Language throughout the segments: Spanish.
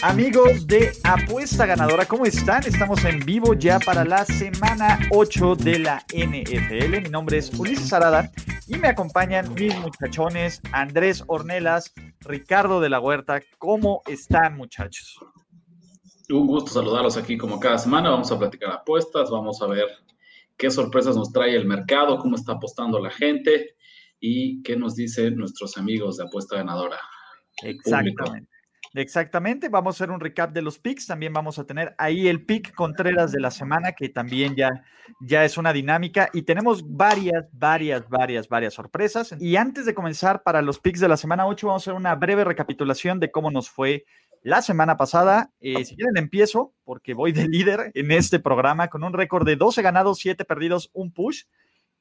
Amigos de Apuesta Ganadora, ¿cómo están? Estamos en vivo ya para la semana 8 de la NFL. Mi nombre es Ulises Arada y me acompañan mis muchachones Andrés Ornelas, Ricardo de la Huerta. ¿Cómo están, muchachos? Un gusto saludarlos aquí como cada semana. Vamos a platicar apuestas, vamos a ver qué sorpresas nos trae el mercado, cómo está apostando la gente y qué nos dicen nuestros amigos de Apuesta Ganadora. Exactamente. Exactamente, vamos a hacer un recap de los picks, también vamos a tener ahí el pick Contreras de la semana, que también ya, ya es una dinámica y tenemos varias, varias, varias, varias sorpresas. Y antes de comenzar para los picks de la semana 8, vamos a hacer una breve recapitulación de cómo nos fue la semana pasada. Eh, si quieren, empiezo porque voy de líder en este programa con un récord de 12 ganados, 7 perdidos, un push.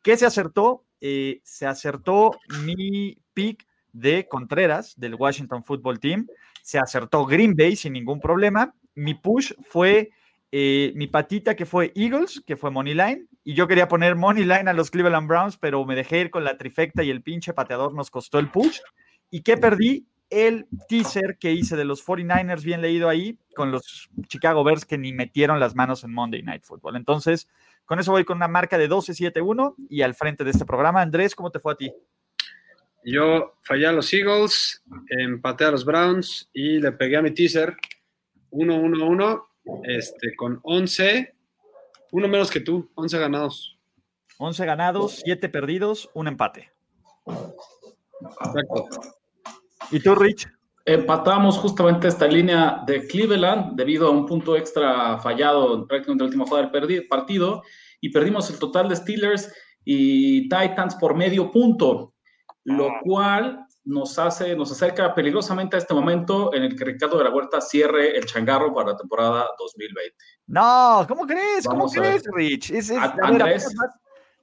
¿Qué se acertó? Eh, se acertó mi pick de Contreras del Washington Football Team se acertó Green Bay sin ningún problema. Mi push fue eh, mi patita que fue Eagles, que fue Money Line, y yo quería poner Money Line a los Cleveland Browns, pero me dejé ir con la trifecta y el pinche pateador nos costó el push. ¿Y qué perdí? El teaser que hice de los 49ers, bien leído ahí, con los Chicago Bears que ni metieron las manos en Monday Night Football. Entonces, con eso voy con una marca de 12-7-1 y al frente de este programa. Andrés, ¿cómo te fue a ti? Yo fallé a los Eagles, empaté a los Browns y le pegué a mi teaser 1-1-1 este, con 11, uno menos que tú, 11 ganados. 11 ganados, 7 perdidos, un empate. Perfecto. ¿Y tú, Rich? Empatamos justamente esta línea de Cleveland debido a un punto extra fallado prácticamente en la última jugada del partido y perdimos el total de Steelers y Titans por medio punto lo ah. cual nos hace, nos acerca peligrosamente a este momento en el que Ricardo de la Huerta cierre el changarro para la temporada 2020. No, ¿cómo crees? ¿Cómo crees, Rich? Andrés,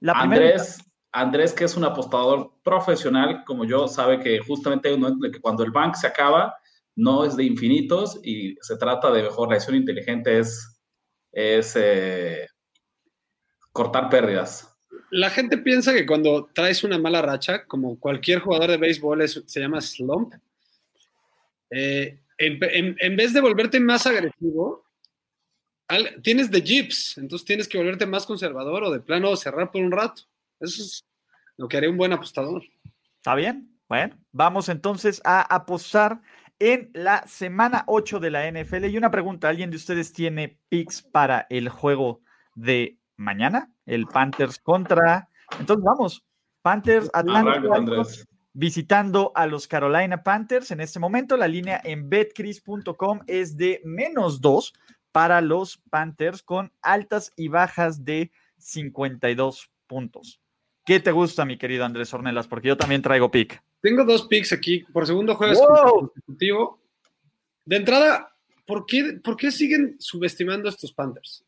Andrés, Andrés, que es un apostador profesional como yo, sabe que justamente que cuando el bank se acaba, no es de infinitos y se trata de mejor la acción inteligente es, es eh, cortar pérdidas la gente piensa que cuando traes una mala racha, como cualquier jugador de béisbol se llama slump, eh, en, vez de volverte más agresivo, tienes de jips, entonces tienes que volverte más conservador o de plano cerrar por un rato. Eso es lo que haría un buen apostador. Está bien. Bueno, vamos entonces a apostar en la semana 8 de la NFL. Y una pregunta, ¿alguien de ustedes tiene picks para el juego de mañana, el Panthers contra. Entonces vamos, Panthers Atlanta visitando a los Carolina Panthers. En este momento la línea en betcris.com es de menos dos para los Panthers con altas y bajas de 52 puntos. ¿Qué te gusta, mi querido Andrés Ornelas? Porque yo también traigo pick. Tengo dos picks aquí por segundo jueves consecutivo. De entrada, ¿por qué, ¿por qué siguen subestimando a estos Panthers?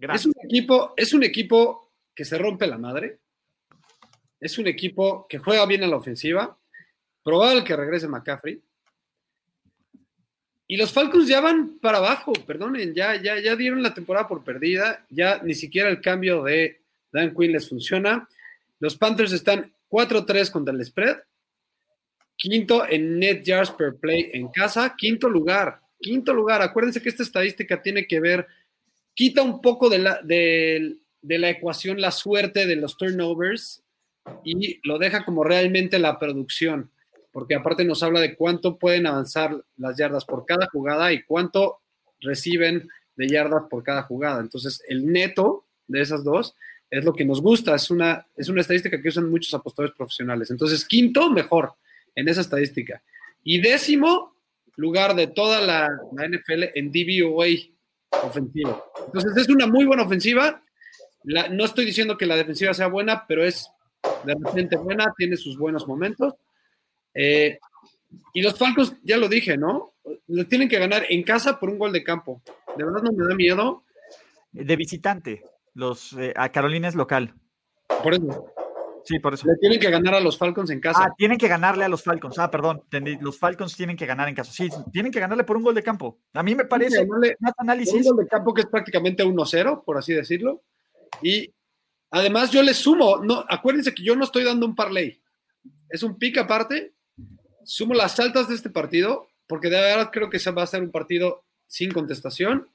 Es un, equipo, es un equipo que se rompe la madre. Es un equipo que juega bien a la ofensiva. Probable que regrese McCaffrey. Y los Falcons ya van para abajo, perdonen, ya, ya, ya dieron la temporada por perdida, ya ni siquiera el cambio de Dan Quinn les funciona. Los Panthers están 4-3 contra el spread, quinto en net yards per play en casa, quinto lugar, quinto lugar. Acuérdense que esta estadística tiene que ver quita un poco de la, de, la ecuación la suerte de los turnovers y lo deja como realmente la producción, porque aparte nos habla de cuánto pueden avanzar las yardas por cada jugada y cuánto reciben de yardas por cada jugada. Entonces, el neto de esas dos es lo que nos gusta, es una, es una estadística que usan muchos apostadores profesionales. Entonces, quinto, mejor en esa estadística. Y décimo lugar de toda la, la NFL en DVOA, ofensiva. Entonces es una muy buena ofensiva. no estoy diciendo que la defensiva sea buena, pero es de repente buena, tiene sus buenos momentos. Eh, y los Falcons, ya lo dije, ¿no? Le tienen que ganar en casa por un gol de campo. De verdad no me da miedo. De visitante. Los, eh, a Carolina es local. por eso. Sí, por eso. Le tienen que ganar a los Falcons en casa. Ah, tienen que ganarle a los Falcons. Ah, perdón. Los Falcons tienen que ganar en casa. Sí, tienen que ganarle por un gol de campo. A mí me parece más análisis. Un gol de campo que es prácticamente 1-0, por así decirlo. Y además yo le sumo, no, acuérdense que yo no estoy dando un parlay. Es un pick aparte. Sumo las altas de este partido, porque de verdad creo que va a ser un partido sin contestación.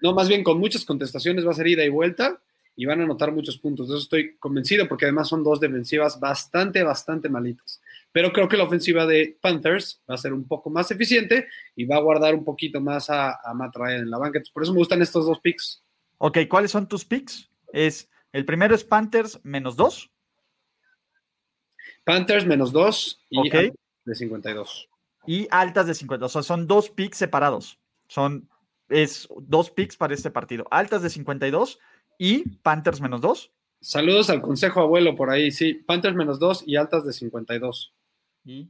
No, más bien con muchas contestaciones, va a ser ida y vuelta y van a anotar muchos puntos. De eso estoy convencido porque además son dos defensivas bastante, bastante malitas. Pero creo que la ofensiva de Panthers va a ser un poco más eficiente y va a guardar un poquito más a, a Matt Ryan en la banca. por eso me gustan estos dos picks. Ok, ¿cuáles son tus picks? Es, el primero es Panthers menos dos. Panthers menos dos y de 52. Y altas de 52. O sea, son dos picks separados. Son es dos picks para este partido. Altas de 52 y Panthers menos 2. Saludos al consejo abuelo por ahí, sí. Panthers menos 2 y altas de 52. Y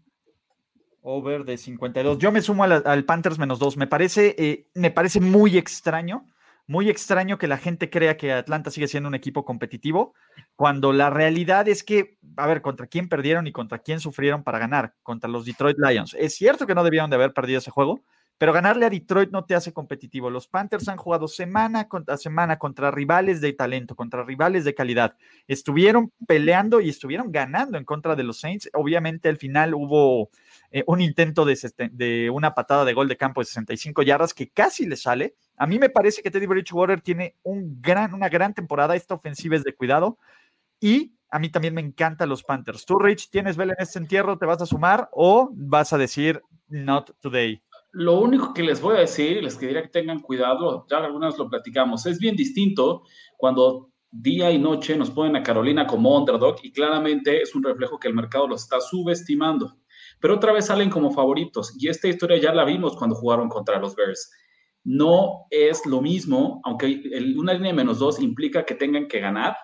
over de 52. Yo me sumo al, Panthers menos 2. Me parece, eh, me parece muy extraño, muy extraño que la gente crea que Atlanta sigue siendo un equipo competitivo, cuando la realidad es que, a ver, contra quién perdieron y contra quién sufrieron para ganar, contra los Detroit Lions. Es cierto que no debieron de haber perdido ese juego, pero ganarle a Detroit no te hace competitivo. Los Panthers han jugado semana contra semana contra rivales de talento, contra rivales de calidad. Estuvieron peleando y estuvieron ganando en contra de los Saints. Obviamente al final hubo eh, un intento de, una patada de gol de campo de 65 yardas que casi le sale. A mí me parece que Teddy Bridgewater tiene un gran, una gran temporada. Esta ofensiva es de cuidado. Y a mí también me encantan los Panthers. ¿Tú, Rich, tienes vela en este entierro? ¿Te vas a sumar o vas a decir not today? Lo único que les voy a decir, les diría que tengan cuidado, ya algunas lo platicamos, es bien distinto cuando día y noche nos ponen a Carolina como underdog y claramente es un reflejo que el mercado los está subestimando. Pero otra vez salen como favoritos y esta historia ya la vimos cuando jugaron contra los Bears. No es lo mismo, aunque una línea de menos dos implica que tengan que ganar,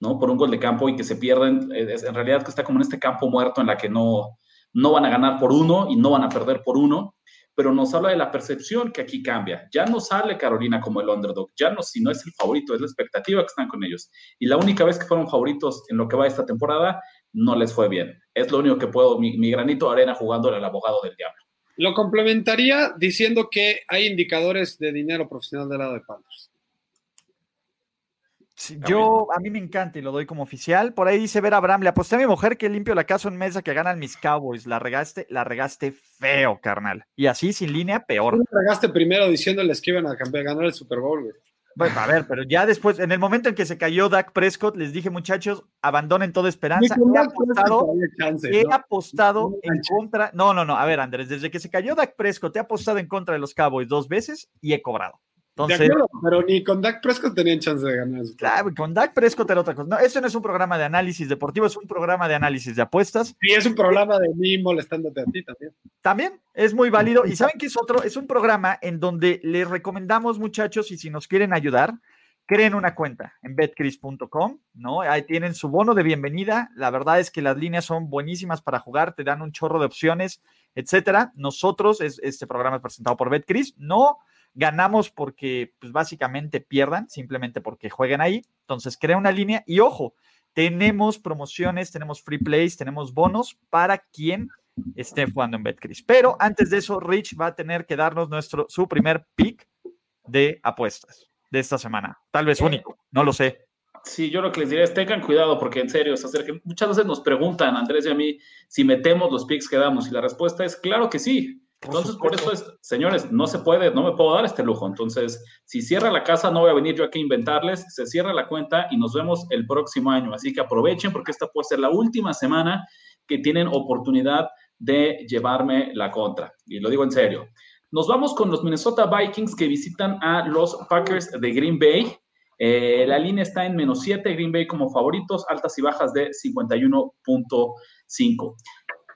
¿no? Por un gol de campo y que se pierden, en realidad que está como en este campo muerto en la que no, no van a ganar por uno y no van a perder por uno pero nos habla de la percepción que aquí cambia. Ya no sale Carolina como el underdog, ya no, si no es el favorito, es la expectativa que están con ellos. Y la única vez que fueron favoritos en lo que va esta temporada, no les fue bien. Es lo único que puedo, mi, granito de arena jugándole al abogado del diablo. Lo complementaría diciendo que hay indicadores de dinero profesional del lado de Panthers yo, a mí me encanta y lo doy como oficial. Por ahí dice Ver Abraham, le aposté a mi mujer que limpio la casa en mesa que ganan mis Cowboys. La regaste, la regaste feo, carnal. Y así, sin línea, peor. La regaste primero diciéndoles que iban a campeón, ganar el Super Bowl, güey. Bueno, a ver, pero ya después, en el momento en que se cayó Dak Prescott, les dije, muchachos, abandonen toda esperanza. He apostado, he apostado en contra. No, no, no. A ver, Andrés, desde que se cayó Dak Prescott, he apostado en contra de los Cowboys dos veces y he cobrado pero ni con Dak Prescott tenían chance de ganar. Claro, con Dak Prescott era otra cosa. No, eso no es un programa de análisis deportivo, es un programa de análisis de apuestas. Y es un programa de mí molestándote a ti también. También es muy válido. Y saben que es otro, es un programa en donde les recomendamos, muchachos, y si nos quieren ayudar, creen una cuenta en betcris.com, ¿no? Ahí tienen su bono de bienvenida. La verdad es que las líneas son buenísimas para jugar, te dan un chorro de opciones, etcétera. Nosotros, este programa es presentado por Betcris, no Ganamos porque, pues básicamente pierdan, simplemente porque jueguen ahí. Entonces, crea una línea y ojo, tenemos promociones, tenemos free plays, tenemos bonos para quien esté jugando en BetCris. Pero antes de eso, Rich va a tener que darnos nuestro, su primer pick de apuestas de esta semana. Tal vez único, no lo sé. Sí, yo lo que les diría es tengan cuidado porque en serio, muchas veces nos preguntan, Andrés y a mí, si metemos los picks que damos y la respuesta es claro que sí. Entonces, por eso es, señores, no se puede, no me puedo dar este lujo. Entonces, si cierra la casa, no voy a venir yo aquí a inventarles, se cierra la cuenta y nos vemos el próximo año. Así que aprovechen porque esta puede ser la última semana que tienen oportunidad de llevarme la contra. Y lo digo en serio. Nos vamos con los Minnesota Vikings que visitan a los Packers de Green Bay. Eh, la línea está en menos 7, Green Bay como favoritos, altas y bajas de 51.5.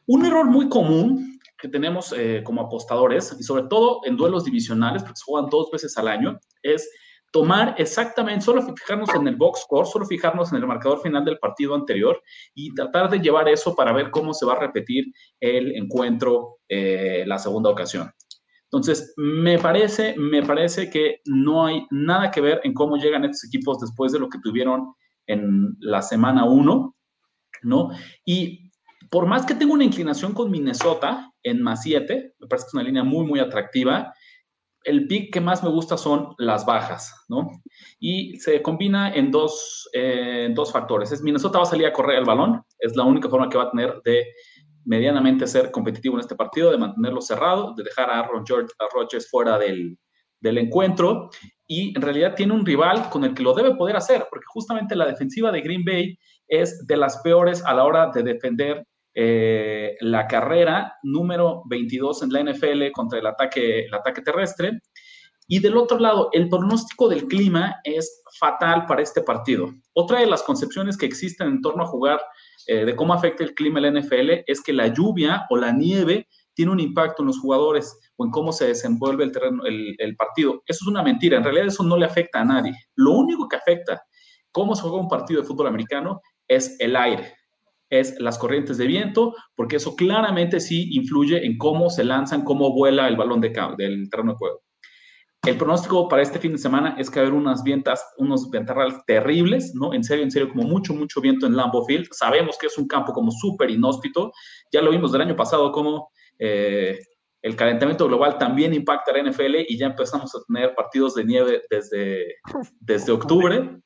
Un error muy común que tenemos eh, como apostadores, y sobre todo en duelos divisionales, porque se juegan dos veces al año, es tomar exactamente, solo fijarnos en el box score, solo fijarnos en el marcador final del partido anterior y tratar de llevar eso para ver cómo se va a repetir el encuentro eh, la segunda ocasión. Entonces, me parece, me parece que no hay nada que ver en cómo llegan estos equipos después de lo que tuvieron en la semana 1, ¿no? Y por más que tengo una inclinación con Minnesota en más 7, me parece que es una línea muy, muy atractiva, el pick que más me gusta son las bajas, ¿no? Y se combina en dos, eh, dos factores. Es Minnesota va a salir a correr el balón, es la única forma que va a tener de medianamente ser competitivo en este partido, de mantenerlo cerrado, de dejar a Aaron George, a Rodgers fuera del, del encuentro y en realidad tiene un rival con el que lo debe poder hacer, porque justamente la defensiva de Green Bay es de las peores a la hora de defender eh, la carrera número 22 en la NFL contra el ataque, terrestre. Y del otro lado, el pronóstico del clima es fatal para este partido. Otra de las concepciones que existen en torno a jugar eh, de cómo afecta el clima en la NFL es que la lluvia o la nieve tiene un impacto en los jugadores o en cómo se desenvuelve el, terreno, el, el partido. Eso es una mentira. En realidad eso no le afecta a nadie. Lo único que afecta cómo se juega un partido de fútbol americano es el aire es las corrientes de viento, porque eso claramente sí influye en cómo se lanzan, cómo vuela el balón de del terreno de juego. El pronóstico para este fin de semana es que va a haber unas vientas, unos ventarrales terribles, ¿no? En serio, en serio, como mucho, mucho viento en Lambeau Field. Sabemos que es un campo como súper inhóspito. Ya lo vimos del año pasado como eh, el calentamiento global también impacta a la NFL y ya empezamos a tener partidos de nieve desde, desde octubre.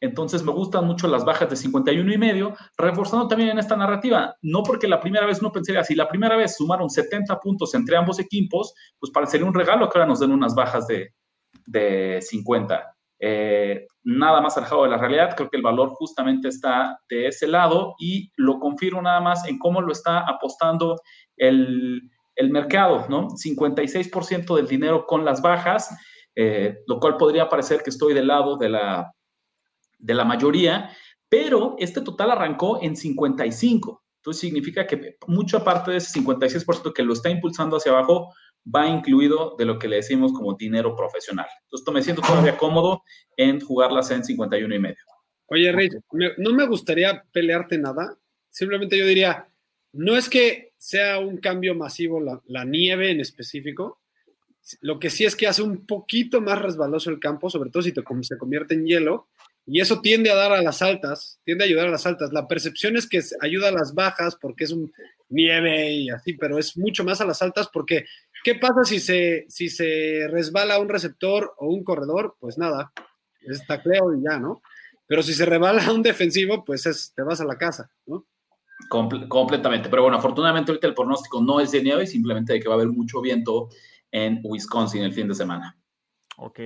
Entonces me gustan mucho las bajas de 51 y medio, reforzando también en esta narrativa. No porque la primera vez no pensé así, la primera vez sumaron 70 puntos entre ambos equipos, pues parecería un regalo que ahora nos den unas bajas de, de 50. Eh, nada más alejado de la realidad, creo que el valor justamente está de ese lado y lo confirmo nada más en cómo lo está apostando el, el mercado, ¿no? 56% del dinero con las bajas, eh, lo cual podría parecer que estoy del lado de la de la mayoría, pero este total arrancó en 55. Entonces significa que mucha parte de ese 56% que lo está impulsando hacia abajo va incluido de lo que le decimos como dinero profesional. Entonces me siento todavía cómodo en jugarlas en 51 y medio. Oye, Rey, no me gustaría pelearte nada. Simplemente yo diría, no es que sea un cambio masivo la, la nieve en específico. Lo que sí es que hace un poquito más resbaloso el campo, sobre todo si te, se convierte en hielo y eso tiende a dar a las altas, tiende a ayudar a las altas. La percepción es que ayuda a las bajas porque es un nieve y así, pero es mucho más a las altas porque ¿qué pasa si se, si se resbala un receptor o un corredor? Pues nada, es tacleo y ya, ¿no? Pero si se resbala un defensivo, pues es, te vas a la casa, ¿no? completamente. Pero bueno, afortunadamente ahorita el pronóstico no es de nieve, simplemente de que va a haber mucho viento en Wisconsin el fin de semana. Ok.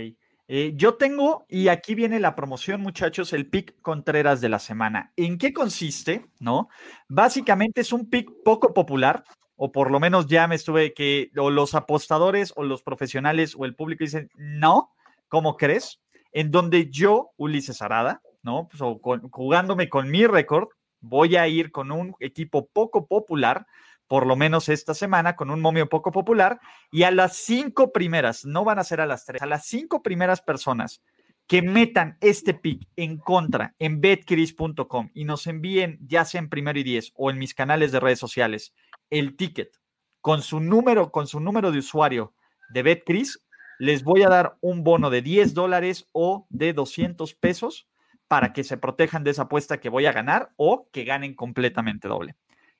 Eh, yo tengo, y aquí viene la promoción, muchachos, el pick Contreras de la semana. ¿En qué consiste? ¿No? Básicamente es un pick poco popular, o por lo menos ya me estuve que los apostadores o los profesionales o el público dicen, no, ¿cómo crees? En donde yo, Ulises Arada, ¿no? Pues, jugándome con mi récord, voy a ir con un equipo poco popular por lo menos esta semana, con un momio poco popular. Y a las cinco primeras, no van a ser a las tres, a las cinco primeras personas que metan este pick en contra en betcris.com y nos envíen, ya sea en primero y diez o en mis canales de redes sociales, el ticket con su número, con su número de usuario de BetCris, les voy a dar un bono de 10 dólares o de 200 pesos para que se protejan de esa apuesta que voy a ganar o que ganen completamente doble.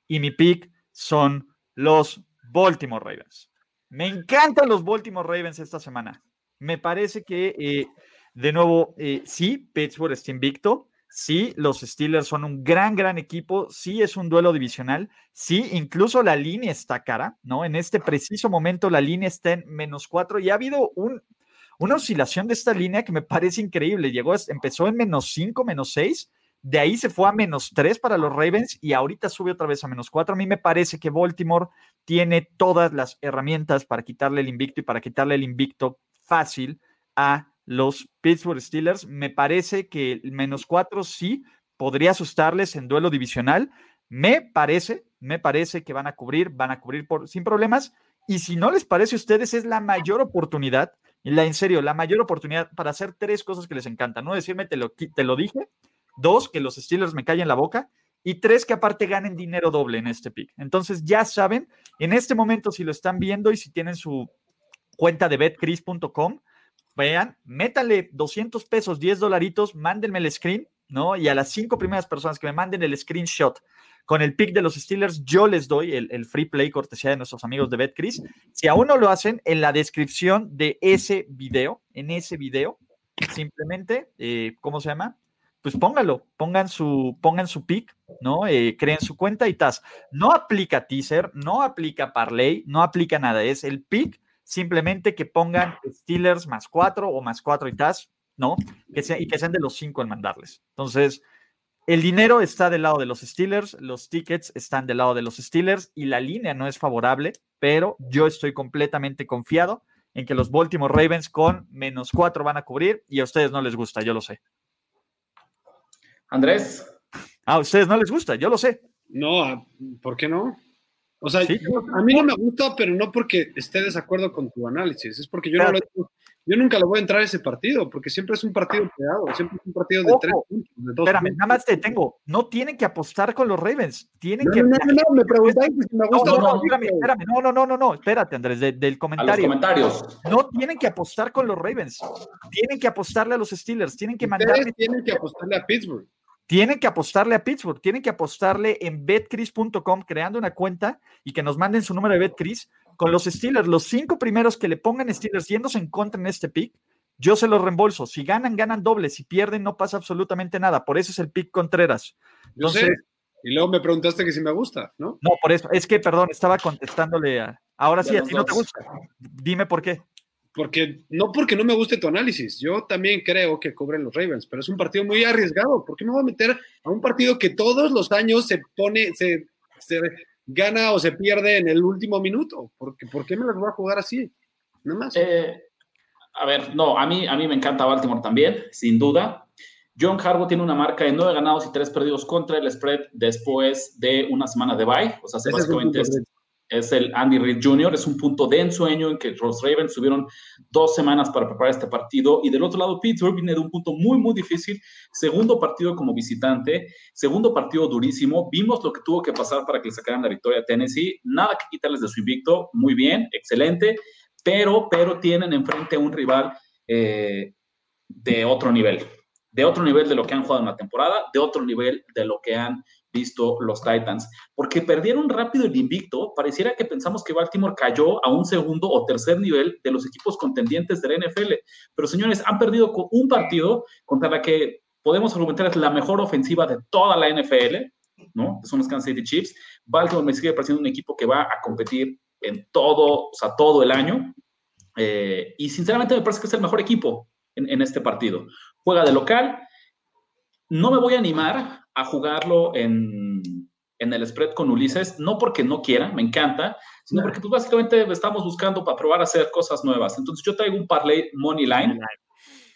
Y mi pick son los Baltimore Ravens. Me encantan los Baltimore Ravens esta semana. Me parece que, eh, de nuevo, eh, sí, Pittsburgh está invicto. Sí, los Steelers son un gran, gran equipo. Sí, es un duelo divisional. Sí, incluso la línea está cara, ¿no? En este preciso momento la línea está en menos cuatro y ha habido un, una oscilación de esta línea que me parece increíble. Llegó, empezó en menos cinco, menos seis de ahí se fue a menos tres para los Ravens y ahorita sube otra vez a menos cuatro. A mí me parece que Baltimore tiene todas las herramientas para quitarle el invicto y para quitarle el invicto fácil a los Pittsburgh Steelers. Me parece que el menos cuatro sí podría asustarles en duelo divisional. Me parece, me parece que van a cubrir, van a cubrir por, sin problemas. Y si no les parece a ustedes, es la mayor oportunidad, en serio, la mayor oportunidad para hacer tres cosas que les encantan. No decirme, te lo, te lo dije, Dos, que los Steelers me callen la boca. Y tres, que aparte ganen dinero doble en este pick. Entonces ya saben, en este momento si lo están viendo y si tienen su cuenta de betcris.com, vean, métale 200 pesos, 10 dolaritos, mándenme el screen ¿no? Y a las cinco primeras personas que me manden el screenshot con el pick de los Steelers, yo les doy el, free play cortesía de nuestros amigos de BetCris. Si aún no lo hacen, en la descripción de ese video, en ese video, simplemente, eh, ¿cómo se llama? Pues póngalo, pongan su, pongan su pick, ¿no? Eh, creen su cuenta y tas. No aplica teaser, no aplica parlay, no aplica nada. Es el pick, simplemente que pongan Steelers más cuatro o más cuatro y tas, ¿no? Que sea, y que sean de los cinco en mandarles. Entonces, el dinero está del lado de los Steelers, los tickets están del lado de los Steelers y la línea no es favorable, pero yo estoy completamente confiado en que los Baltimore Ravens con menos cuatro van a cubrir y a ustedes no les gusta, yo lo sé. Andrés. A ustedes no les gusta, yo lo sé. No, ¿por qué no? O sea, a mí no me gusta, pero no porque esté de desacuerdo con tu análisis, es porque yo no lo yo nunca le voy a entrar a ese partido, porque siempre es un partido pegado, siempre es un partido de tres puntos. De dos Espérame, nada más te tengo. No tienen que apostar con los Ravens. Tienen que. No, no, no, me preguntaste si me gusta. No, no, espérame, espérame. No, no, no, no, no. Espérate, Andrés, del comentario. A los comentarios. No tienen que apostar con los Ravens. Tienen que apostarle a los Steelers. Tienen que mandarle. Tienen que apostarle a Pittsburgh. Tienen que apostarle a Pittsburgh, tienen que apostarle en betcris.com creando una cuenta y que nos manden su número de betcris con los Steelers. Los cinco primeros que le pongan Steelers yéndose en contra en este pick, yo se los reembolso. Si ganan, ganan doble. Si pierden, no pasa absolutamente nada. Por eso es el pick Contreras. Entonces, Y luego me preguntaste que si me gusta, ¿no? No, por eso. Es que, perdón, estaba contestándole a. Ahora sí, a ti no te gusta. Dime por qué. Porque, no porque no me guste tu análisis. Yo también creo que cubren los Ravens, pero es un partido muy arriesgado. ¿Por qué me voy a meter a un partido que todos los años se pone, se, se gana o se pierde en el último minuto? ¿Por qué, ¿por qué me las voy a jugar así? Nada más. Eh, a ver, no, a mí, a mí me encanta Baltimore también, sin duda. John Harbaugh tiene una marca de nueve ganados y tres perdidos contra el spread después de una semana de bye. O sea, básicamente es, el Andy Reid Jr., es un punto de ensueño en que los Ravens tuvieron dos semanas para preparar este partido. Y del otro lado, Pittsburgh viene de un punto muy, muy difícil. Segundo partido como visitante, segundo partido durísimo. Vimos lo que tuvo que pasar para que le sacaran la victoria a Tennessee. Nada que quitarles de su invicto. Muy bien, excelente pero, pero tienen enfrente a un rival eh, de otro nivel, de otro nivel de lo que han jugado en la temporada, de otro nivel de lo que han visto los Titans, porque perdieron rápido el invicto, pareciera que pensamos que Baltimore cayó a un segundo o tercer nivel de los equipos contendientes de la NFL, pero señores, han perdido un partido contra la que podemos argumentar es la mejor ofensiva de toda la NFL, ¿no? Son los Kansas City Chiefs. Baltimore me sigue pareciendo un equipo que va a competir en todo, o sea, todo el año. Eh, y sinceramente me parece que es el mejor equipo en, este partido. Juega de local. No me voy a animar a jugarlo en, en, el spread con Ulises, no porque no quiera, me encanta, sino porque pues básicamente estamos buscando para probar a hacer cosas nuevas. Entonces yo traigo un parlay money line,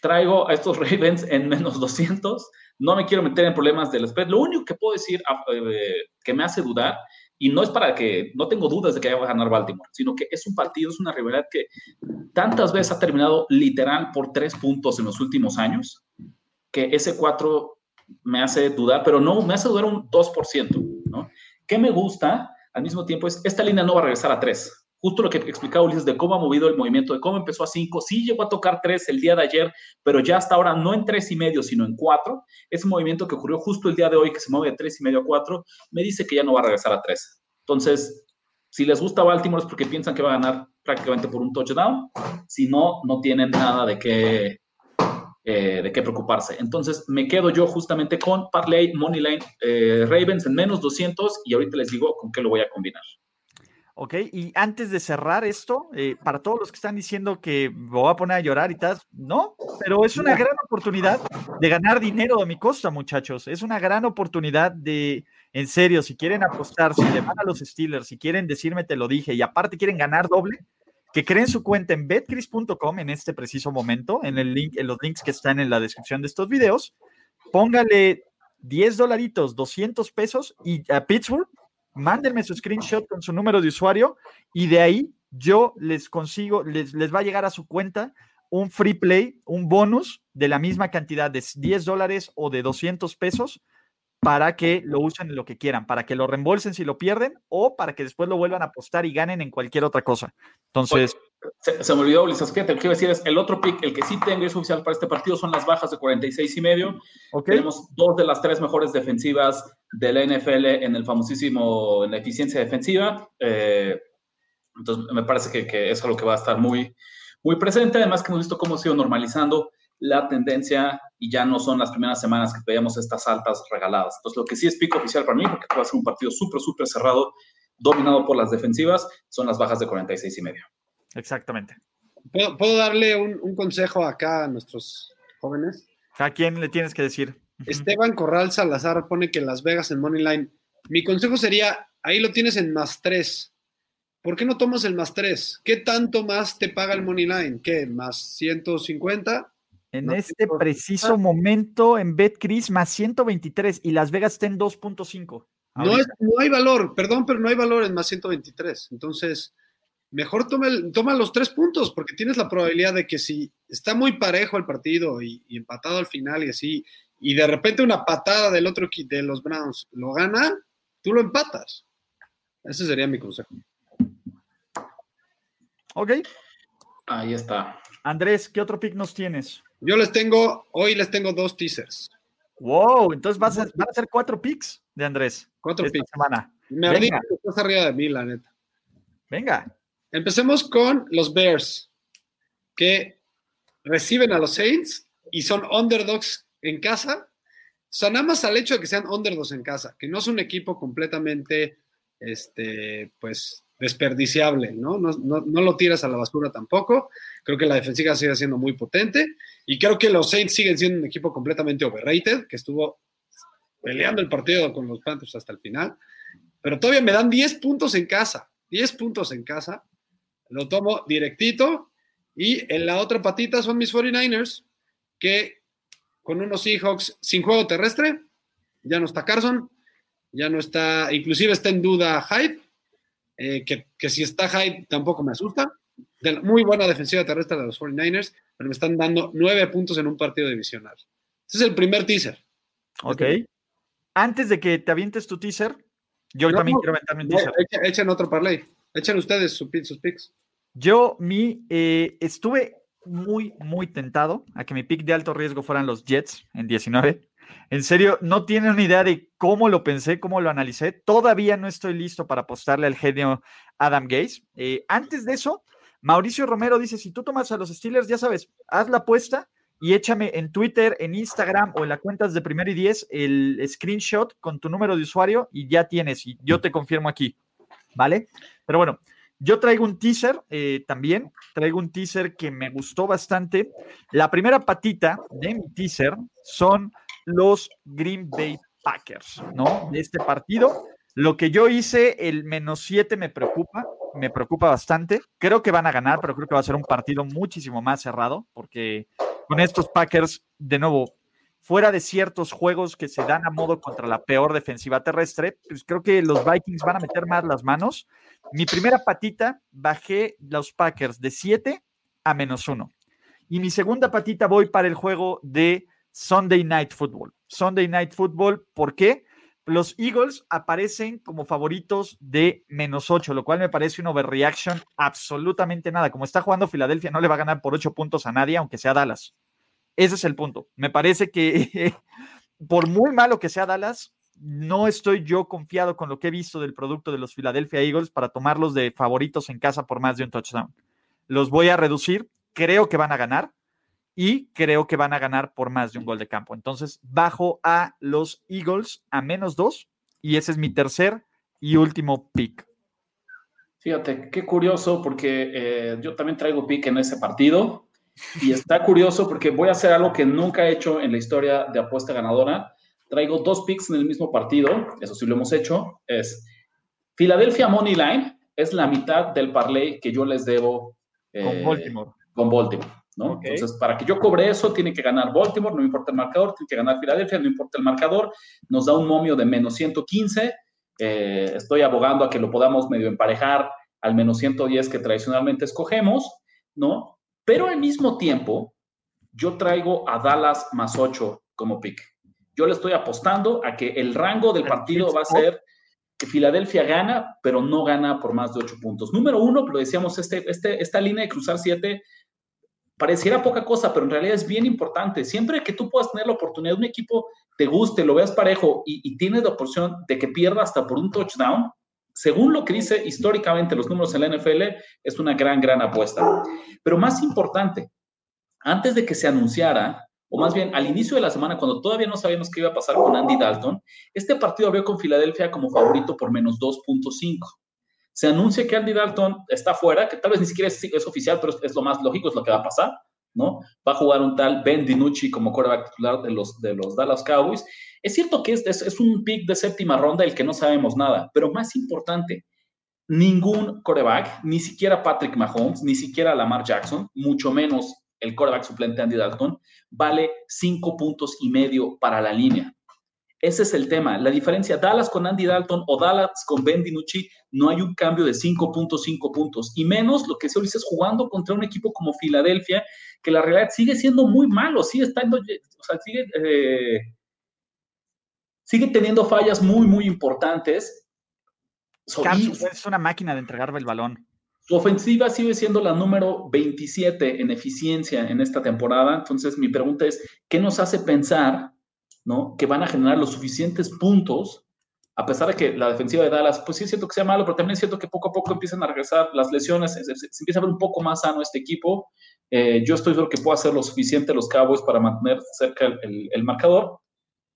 traigo a estos Ravens en menos 200, no me quiero meter en problemas del spread. Lo único que puedo decir ah, eh, que me hace dudar y no es para que, no tengo dudas de que vaya a ganar Baltimore, sino que es un partido, es una rivalidad que tantas veces ha terminado literal por tres puntos en los últimos años, que ese cuatro me hace dudar, pero no, me hace dudar un 2%, ¿no? ¿Qué me gusta al mismo tiempo es, esta línea no va a regresar a tres justo lo que explicaba Ulises de cómo ha movido el movimiento, de cómo empezó a 5, sí llegó a tocar 3 el día de ayer, pero ya hasta ahora no en 3 y medio, sino en 4. Ese movimiento que ocurrió justo el día de hoy, que se mueve de 3 y medio a 4, me dice que ya no va a regresar a 3. Entonces, si les gusta Baltimore es porque piensan que va a ganar prácticamente por un touchdown. Si no, no tienen nada de qué, eh, de qué preocuparse. Entonces, me quedo yo justamente con Parley, Moneyline, eh, Ravens en menos 200 y ahorita les digo con qué lo voy a combinar. Ok, y antes de cerrar esto, eh, para todos los que están diciendo que me voy a poner a llorar y tal, no, pero es una gran oportunidad de ganar dinero a mi costa, muchachos. Es una gran oportunidad de, en serio, si quieren apostar, si le van a los Steelers, si quieren decirme te lo dije y aparte quieren ganar doble, que creen su cuenta en betcris.com en este preciso momento, en el link, en los links que están en la descripción de estos videos. Póngale 10 dolaritos, 200 pesos y a Pittsburgh mándenme su screenshot con su número de usuario y de ahí yo les consigo, les, les va a llegar a su cuenta un free play, un bonus de la misma cantidad de 10 dólares o de 200 pesos para que lo usen en lo que quieran, para que lo reembolsen si lo pierden o para que después lo vuelvan a apostar y ganen en cualquier otra cosa. Entonces, Se, me olvidó, Ulises, fíjate, lo que iba a decir es, el otro pick, el que sí tengo es oficial para este partido, son las bajas de 46 y medio. Tenemos dos de las tres mejores defensivas de la NFL en el famosísimo, en la eficiencia defensiva. Eh, entonces, me parece que, que es algo que va a estar muy, muy presente. Además, que hemos visto cómo ha ido normalizando la tendencia y ya no son las primeras semanas que veíamos estas altas regaladas. Entonces, lo que sí es pico oficial para mí, porque va a ser un partido súper, súper cerrado, dominado por las defensivas, son las bajas de 46 y medio. Exactamente. ¿Puedo, darle un, consejo acá a nuestros jóvenes? ¿A quién le tienes que decir? Esteban Corral Salazar pone que Las Vegas en Moneyline. Mi consejo sería, ahí lo tienes en más 3. ¿Por qué no tomas el más 3? ¿Qué tanto más te paga el Moneyline? ¿Qué? ¿Más 150? En este preciso momento en BetCris más 123 y Las Vegas está en 2.5. No, no hay valor, perdón, pero no hay valor en más 123. Entonces, mejor toma, toma los tres puntos, porque tienes la probabilidad de que si está muy parejo el partido y, empatado al final y así, y de repente una patada del otro de los Browns lo gana, tú lo empatas. Ese sería mi consejo. Ok. Ahí está. Andrés, ¿qué otro pick nos tienes? Yo les tengo, hoy les tengo dos teasers. Wow, entonces vas a, van a ser cuatro picks de Andrés. Cuatro esta picks. semana. Me que estás arriba de mí, la neta. Venga. Empecemos con los Bears, que reciben a los Saints y son underdogs en casa. O sea, nada más al hecho de que sean underdogs en casa, que no es un equipo completamente, este, pues, desperdiciable, ¿no? No, no lo tiras a la basura tampoco. Creo que la defensiva sigue siendo muy potente y creo que los Saints siguen siendo un equipo completamente overrated, que estuvo peleando el partido con los Panthers hasta el final. Pero todavía me dan 10 puntos en casa, 10 puntos en casa lo tomo directito. Y en la otra patita son mis 49ers, que con unos Seahawks sin juego terrestre, ya no está Carson, ya no está, inclusive está en duda Hyde, eh, que, si está Hyde tampoco me asusta. muy buena defensiva terrestre de los 49ers, pero me están dando nueve puntos en un partido divisional. Ese es el primer teaser. Ok. Antes de que te avientes tu teaser, yo también quiero aventarme un teaser. echen, otro parlay. Echen ustedes sus, sus picks. Yo mi, eh, estuve muy, muy tentado a que mi pick de alto riesgo fueran los Jets en 19. En serio, no tienen una idea de cómo lo pensé, cómo lo analicé. Todavía no estoy listo para apostarle al genio Adam Gaze. Eh, antes de eso, Mauricio Romero dice, si tú tomas a los Steelers, ya sabes, haz la apuesta y échame en Twitter, en Instagram o en las cuentas de Primero y Diez el screenshot con tu número de usuario y ya tienes, y yo te confirmo aquí, ¿vale? Pero bueno, yo traigo un teaser eh, también, traigo un teaser que me gustó bastante. La primera patita de mi teaser son los Green Bay Packers, ¿no? De este partido. Lo que yo hice, el menos 7 me preocupa, me preocupa bastante. Creo que van a ganar, pero creo que va a ser un partido muchísimo más cerrado, porque con estos Packers, de nuevo, fuera de ciertos juegos que se dan a modo contra la peor defensiva terrestre, pues creo que los Vikings van a meter más las manos. Mi primera patita bajé los Packers de 7 a menos 1. Y mi segunda patita voy para el juego de Sunday Night Football. Sunday Night Football, ¿por qué? Los Eagles aparecen como favoritos de menos 8, lo cual me parece un overreaction absolutamente nada. Como está jugando Filadelfia, no le va a ganar por 8 puntos a nadie, aunque sea Dallas. Ese es el punto. Me parece que por muy malo que sea Dallas, no estoy yo confiado con lo que he visto del producto de los Philadelphia Eagles para tomarlos de favoritos en casa por más de un touchdown. Los voy a reducir, creo que van a ganar y creo que van a ganar por más de un gol de campo. Entonces, bajo a los Eagles a menos dos y ese es mi tercer y último pick. Fíjate, qué curioso porque eh, yo también traigo pick en ese partido y está curioso porque voy a hacer algo que nunca he hecho en la historia de apuesta ganadora traigo dos picks en el mismo partido, eso sí lo hemos hecho, es Philadelphia Money Line, es la mitad del parlay que yo les debo con eh, Baltimore. Con Baltimore, ¿no? Entonces, para que yo cobre eso, tiene que ganar Baltimore, no importa el marcador, tiene que ganar Philadelphia, no importa el marcador, nos da un momio de menos 115, eh, estoy abogando a que lo podamos medio emparejar al menos 110 que tradicionalmente escogemos, ¿no? Pero al mismo tiempo, yo traigo a Dallas más 8 como pick. Yo le estoy apostando a que el rango del partido va a ser que Filadelfia gana, pero no gana por más de ocho puntos. Número uno, lo decíamos, este, este, esta línea de cruzar siete pareciera poca cosa, pero en realidad es bien importante. Siempre que tú puedas tener la oportunidad, un equipo te guste, lo veas parejo y, tienes la opción de que pierda hasta por un touchdown, según lo que dice históricamente los números en la NFL, es una gran, gran apuesta. Pero más importante, antes de que se anunciara, o más bien al inicio de la semana, cuando todavía no sabíamos qué iba a pasar con Andy Dalton, este partido abrió con Filadelfia como favorito por menos 2.5. Se anuncia que Andy Dalton está fuera, que tal vez ni siquiera es, oficial, pero es, lo más lógico, es lo que va a pasar, ¿no? Va a jugar un tal Ben DiNucci como quarterback titular de los, de los Dallas Cowboys. Es cierto que este es, un pick de séptima ronda del que no sabemos nada, pero más importante, ningún quarterback, ni siquiera Patrick Mahomes, ni siquiera Lamar Jackson, mucho menos el quarterback suplente Andy Dalton, vale cinco puntos y medio para la línea. Ese es el tema. La diferencia, Dallas con Andy Dalton o Dallas con Ben DiNucci, no hay un cambio de 5.5 puntos. Y menos lo que se dice es jugando contra un equipo como Filadelfia, que la realidad sigue siendo muy malo, sigue estando, o sea, sigue, eh, sigue teniendo fallas muy, muy importantes. es una máquina de entregarme el balón. Su ofensiva sigue siendo la número 27 en eficiencia en esta temporada. Entonces, mi pregunta es, ¿qué nos hace pensar ¿no? que van a generar los suficientes puntos? A pesar de que la defensiva de Dallas, pues sí es cierto que sea malo, pero también es cierto que poco a poco empiezan a regresar las lesiones, se, empieza a ver un poco más sano este equipo. Eh, yo estoy seguro que puedo hacer lo suficiente los Cowboys para mantener cerca el marcador.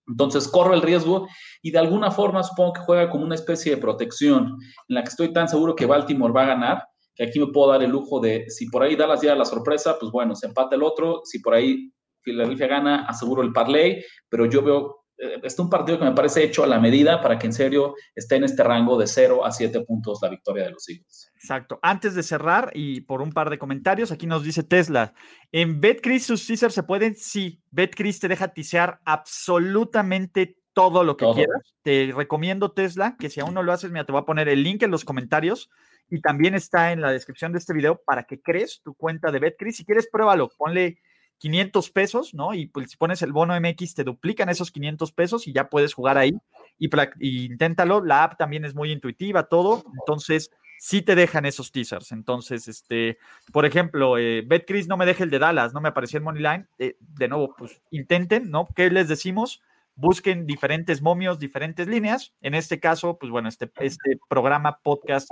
Entonces corro el riesgo y de alguna forma supongo que juega como una especie de protección en la que estoy tan seguro que Baltimore va a ganar, que aquí me puedo dar el lujo de, si por ahí Dallas ya la sorpresa, pues bueno, se empata el otro, si por ahí Filadelfia gana, aseguro el parlay, pero yo veo eh, este es un partido que me parece hecho a la medida para que en serio esté en este rango de 0 a 7 puntos la victoria de los Eagles. Exacto. Antes de cerrar y por un par de comentarios, aquí nos dice Tesla, ¿en BetCris sus teasers se pueden? Sí, BetCris te deja tisear absolutamente todo lo que quieras. Te recomiendo Tesla, que si aún no lo haces, mira, te voy a poner el link en los comentarios y también está en la descripción de este video para que crees tu cuenta de BetCris. Si quieres, pruébalo, ponle 500 pesos, ¿no? Y pues si pones el bono MX te duplican esos 500 pesos y ya puedes jugar ahí y, inténtalo. La app también es muy intuitiva, todo. Entonces, sí te dejan esos teasers. Entonces, este, por ejemplo, eh, BetCris no me deja el de Dallas, no me apareció en Moneyline. Eh, de nuevo, pues intenten, ¿no? ¿Qué les decimos? Busquen diferentes momios, diferentes líneas. En este caso, pues bueno, este, este programa podcast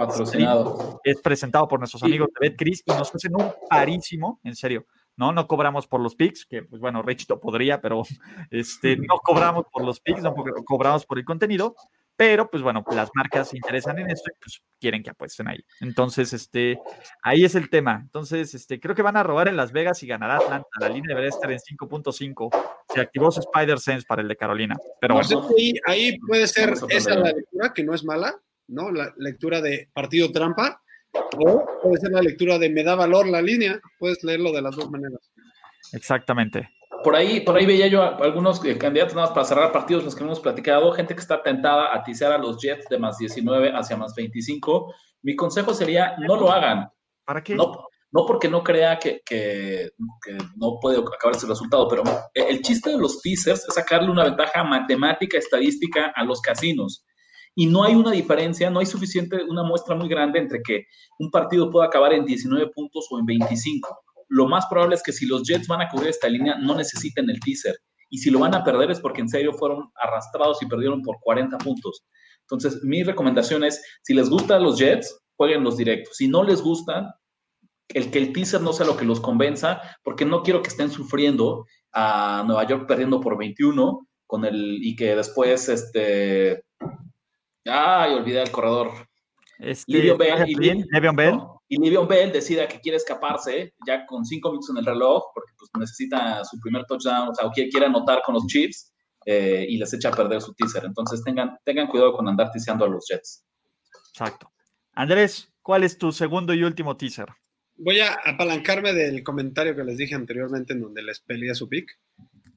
es presentado por nuestros amigos de BetCris y nos hacen un parísimo, en serio ¿no? No cobramos por los picks, que pues bueno, Richito podría, pero este, no cobramos por los picks, no cobramos por el contenido, pero pues bueno, las marcas se interesan en esto y pues quieren que apuesten ahí. Entonces, este, ahí es el tema. Entonces, este, creo que van a robar en Las Vegas y ganará Atlanta. La línea debería estar en 5.5. Se activó su Spider Sense para el de Carolina. Pero ahí, puede ser esa la lectura, que no es mala, ¿no? La lectura de partido trampa o puede ser la lectura de me da valor la línea, puedes leerlo de las dos maneras. Exactamente. Por ahí, por ahí veía yo algunos eh, candidatos nada más para cerrar partidos, los que hemos platicado, gente que está tentada a tisear a los Jets de más 19 hacia más 25. Mi consejo sería no lo hagan. ¿Para qué? No, no porque no crea que, que, que, no puede acabar ese resultado, pero el chiste de los teasers es sacarle una ventaja matemática, estadística a los casinos y no hay una diferencia, no hay suficiente, una muestra muy grande entre que un partido pueda acabar en 19 puntos o en 25. Lo más probable es que si los Jets van a cubrir esta línea, no necesiten el teaser. Y si lo van a perder es porque en serio fueron arrastrados y perdieron por 40 puntos. Entonces, mi recomendación es, si les gustan los Jets, jueguen los directos. Si no les gustan, el que el teaser no sea lo que los convenza, porque no quiero que estén sufriendo a Nueva York perdiendo por 21 con el, y que después este, Ay, olvidé el corredor. Este, Livion Bell, y, Bell. y Livion Bell decida que quiere escaparse ya con cinco minutos en el reloj porque pues, necesita su primer touchdown, o sea, o quiere, anotar con los Chiefs eh, y les echa a perder su teaser. Entonces tengan, tengan cuidado con andar tiseando a los Jets. Exacto. Andrés, ¿cuál es tu segundo y último teaser? Voy a apalancarme del comentario que les dije anteriormente en donde les peleé su pick.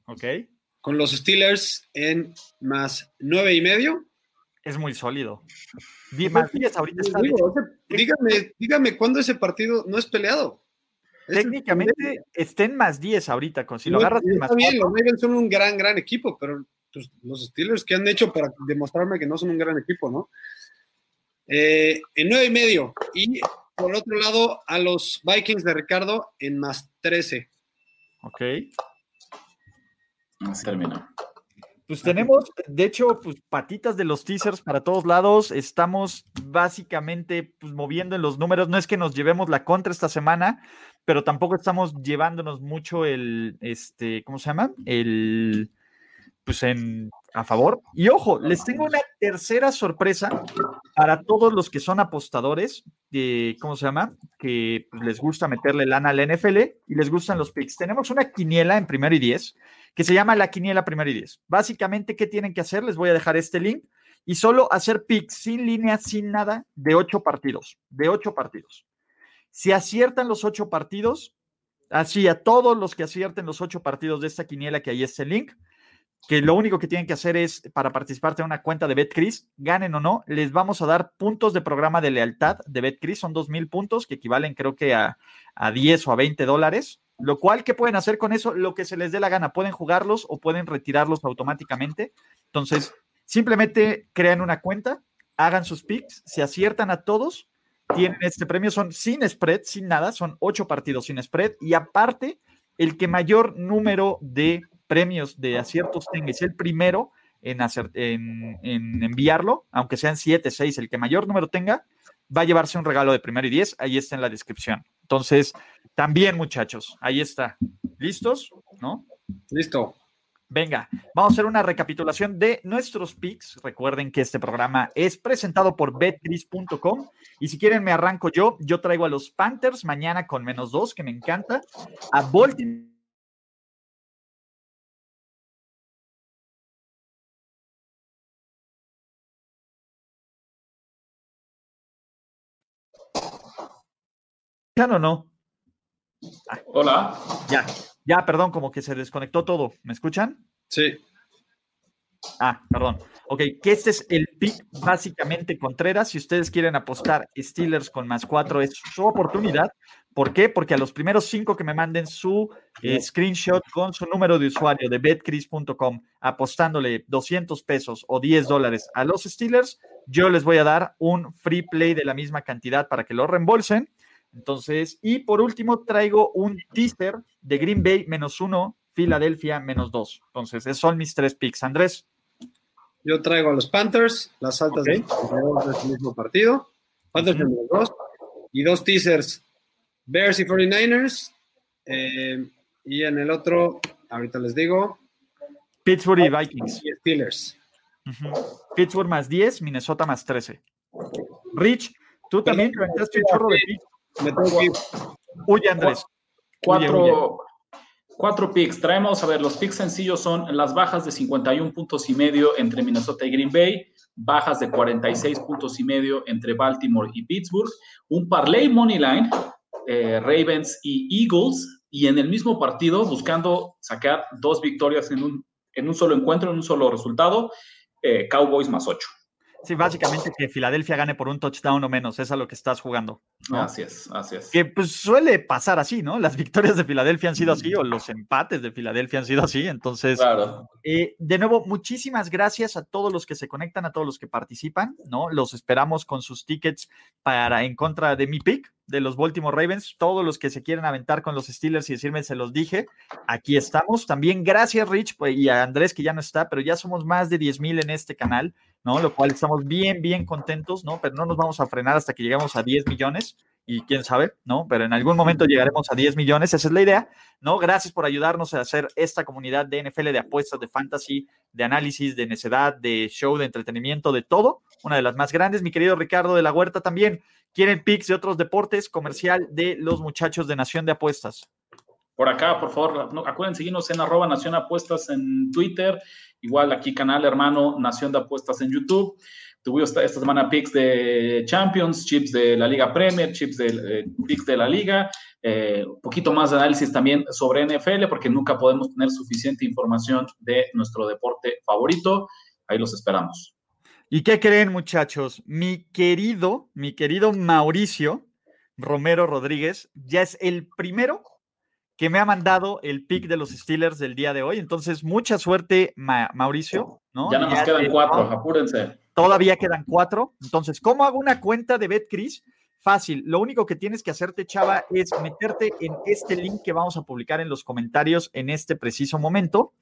Ok. Con los Steelers en más nueve y medio es muy sólido. Más 10 ahorita está dígame, dígame cuándo ese partido no es peleado. Técnicamente estén más 10 ahorita, con si lo agarras más bien, los Ravens son un gran, gran equipo, pero pues, los Steelers que han hecho para demostrarme que no son un gran equipo, ¿no? eh, en nueve y medio. Y por otro lado, a los Vikings de Ricardo en más 13. Ok. Así termina. Pues tenemos, de hecho, pues patitas de los teasers para todos lados. Estamos básicamente pues, moviendo en los números. No es que nos llevemos la contra esta semana, pero tampoco estamos llevándonos mucho el, este, ¿cómo se llama? El, pues en, a favor. Y ojo, les tengo una tercera sorpresa para todos los que son apostadores, de, ¿cómo se llama? Que les gusta meterle lana al NFL y les gustan los picks. Tenemos una quiniela en primero y diez que se llama la quiniela primero y diez. Básicamente, ¿qué tienen que hacer? Les voy a dejar este link y solo hacer picks sin línea, sin nada, de ocho partidos, de ocho partidos. Si aciertan los ocho partidos, así a todos los que acierten los ocho partidos de esta quiniela, que ahí es el link, que lo único que tienen que hacer es, para participar en una cuenta de BetCris, ganen o no, les vamos a dar puntos de programa de lealtad de BetCris, son dos mil puntos, que equivalen creo que a, a 10 o a 20 dólares, lo cual, ¿qué pueden hacer con eso? Lo que se les dé la gana, pueden jugarlos o pueden retirarlos automáticamente. Entonces, simplemente crean una cuenta, hagan sus picks, se aciertan a todos, tienen este premio, son sin spread, sin nada, son ocho partidos sin spread y aparte, el que mayor número de premios de aciertos tenga el primero en, hacer, en, en enviarlo, aunque sean siete, seis, el que mayor número tenga, va a llevarse un regalo de primero y diez, ahí está en la descripción. Entonces, también muchachos, ahí está. ¿Listos? ¿No? Listo. Venga, vamos a hacer una recapitulación de nuestros picks. Recuerden que este programa es presentado por betcris.com y si quieren me arranco yo. Yo traigo a los Panthers mañana con menos dos, que me encanta. A Baltimore. O no? Hola. Ya, ya, perdón, como que se desconectó todo. ¿Me escuchan? Sí. Ah, perdón. Ok, que este es el pick básicamente Contreras. Si ustedes quieren apostar Steelers con más cuatro, es su oportunidad. ¿Por qué? Porque a los primeros cinco que me manden su eh, screenshot con su número de usuario de betcris.com apostándole 200 pesos o 10 dólares a los Steelers, yo les voy a dar un free play de la misma cantidad para que lo reembolsen. Entonces, y por último, traigo un teaser de Green Bay menos uno, Filadelfia menos dos. Entonces, esos son mis tres picks. Andrés. Yo traigo a los Panthers, las altas de este mismo partido. Panthers menos dos. Y dos teasers, Bears y 49ers. eh, y en el otro, ahorita les digo, Pittsburgh y Vikings. y Steelers. Pittsburgh más 10, Minnesota más 13. Rich, tú también te aventaste un chorro de picks. Me tengo que ir. Huye, Andrés. Huye, huye. Cuatro, cuatro picks. Traemos, a ver, los picks sencillos son las bajas de 51 puntos y medio entre Minnesota y Green Bay, bajas de 46 puntos y medio entre Baltimore y Pittsburgh, un parlay money line, eh, Ravens y Eagles, y en el mismo partido buscando sacar dos victorias en un, en un solo encuentro, en un solo resultado, eh, Cowboys más 8. Sí, básicamente que Filadelfia gane por un touchdown o menos, es a lo que estás jugando. ¿no? Así es, así es. Que pues suele pasar así, ¿no? Las victorias de Filadelfia han sido así o los empates de Filadelfia han sido así. Entonces, Claro. eh, de nuevo, muchísimas gracias a todos los que se conectan, a todos los que participan, ¿no? Los esperamos con sus tickets para en contra de mi pick, de los Baltimore Ravens. Todos los que se quieren aventar con los Steelers y decirme, se los dije, aquí estamos. También gracias, Rich, pues, y a Andrés, que ya no está, pero ya somos más de 10 mil en este canal, ¿no? Lo cual estamos bien, bien contentos, ¿no? Pero no nos vamos a frenar hasta que lleguemos a 10 millones y quién sabe, ¿no? Pero en algún momento llegaremos a 10 millones, esa es la idea, ¿no? Gracias por ayudarnos a hacer esta comunidad de NFL, de apuestas, de fantasy, de análisis, de necedad, de show, de entretenimiento, de todo. Una de las más grandes, mi querido Ricardo de la Huerta también. ¿Quieren picks de otros deportes? Comercial de los muchachos de Nación de Apuestas. Por acá, por favor, acuérdense seguirnos en arroba Nación Apuestas en Twitter, igual aquí canal hermano Nación de Apuestas en YouTube. Tuvimos esta, semana picks de Champions, chips de la Liga Premier, chips de eh, picks de la Liga, eh, un poquito más de análisis también sobre NFL, porque nunca podemos tener suficiente información de nuestro deporte favorito. Ahí los esperamos. ¿Y qué creen, muchachos? Mi querido, mi querido Mauricio Romero Rodríguez ya es el primero que me ha mandado el pick de los Steelers del día de hoy. Entonces, mucha suerte, Ma- Mauricio. ¿no? Ya nada más quedan cuatro, apúrense. Todavía quedan cuatro. Entonces, ¿cómo hago una cuenta de BetCris? Fácil. Lo único que tienes que hacerte, chava, es meterte en este link que vamos a publicar en los comentarios en este preciso momento.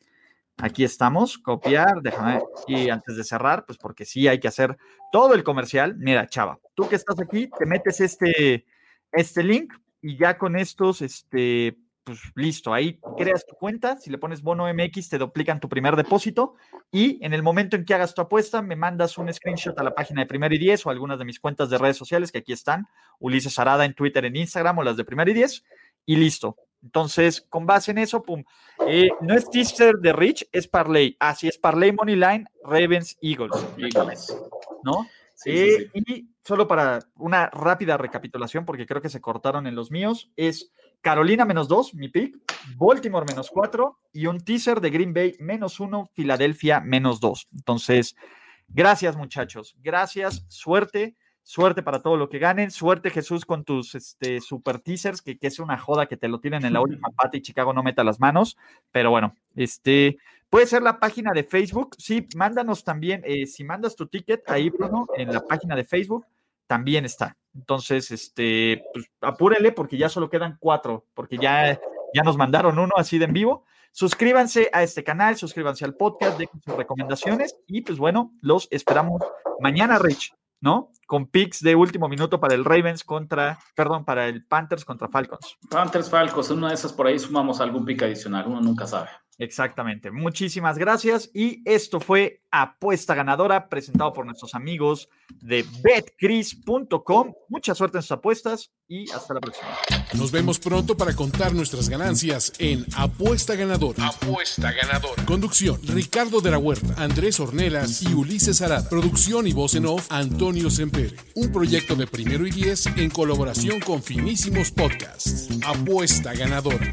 Aquí estamos, copiar, déjame, y antes de cerrar, pues porque sí hay que hacer todo el comercial. Mira, chava, tú que estás aquí, te metes este, este link y ya con estos, este, pues listo, ahí creas tu cuenta, si le pones bono MX te duplican tu primer depósito y en el momento en que hagas tu apuesta me mandas un screenshot a la página de Primer y Diez o algunas de mis cuentas de redes sociales que aquí están, Ulises Arada en Twitter, en Instagram o las de Primer y Diez y listo. Entonces, con base en eso, pum. Eh, no es teaser de Rich, es Parlay. Así es, Parlay Money Line, Ravens, Eagles. Eagles. ¿No? Eh, y solo para una rápida recapitulación, porque creo que se cortaron en los míos, es Carolina menos 2, mi pick, Baltimore menos 4 y un teaser de Green Bay menos 1, Filadelfia menos 2. Entonces, gracias muchachos, gracias, suerte, suerte para todo lo que ganen, suerte Jesús con tus este, super teasers, que, que es una joda que te lo tienen en la última pata y Chicago no meta las manos, pero bueno, este, puede ser la página de Facebook, sí, mándanos también, eh, si mandas tu ticket ahí, Bruno, en la página de Facebook, también está. Entonces, este, pues apúrele porque ya solo quedan cuatro, porque ya, ya nos mandaron uno así de en vivo. Suscríbanse a este canal, suscríbanse al podcast, dejen sus recomendaciones y pues bueno, los esperamos mañana, Rich, ¿no? Con picks de último minuto para el Ravens contra, perdón, para el Panthers contra Falcons. Panthers, Falcons, en una de esas por ahí sumamos algún pick adicional, uno nunca sabe. Exactamente. Muchísimas gracias. Y esto fue Apuesta Ganadora, presentado por nuestros amigos de betcris.com. Mucha suerte en sus apuestas y hasta la próxima. Nos vemos pronto para contar nuestras ganancias en Apuesta Ganadora. Apuesta ganadora. Conducción: Ricardo de la Huerta, Andrés Ornelas y Ulises Arad. Producción y voz en off: Antonio Sempere. Un proyecto de primero y diez en colaboración con Finísimos Podcasts. Apuesta Ganadora.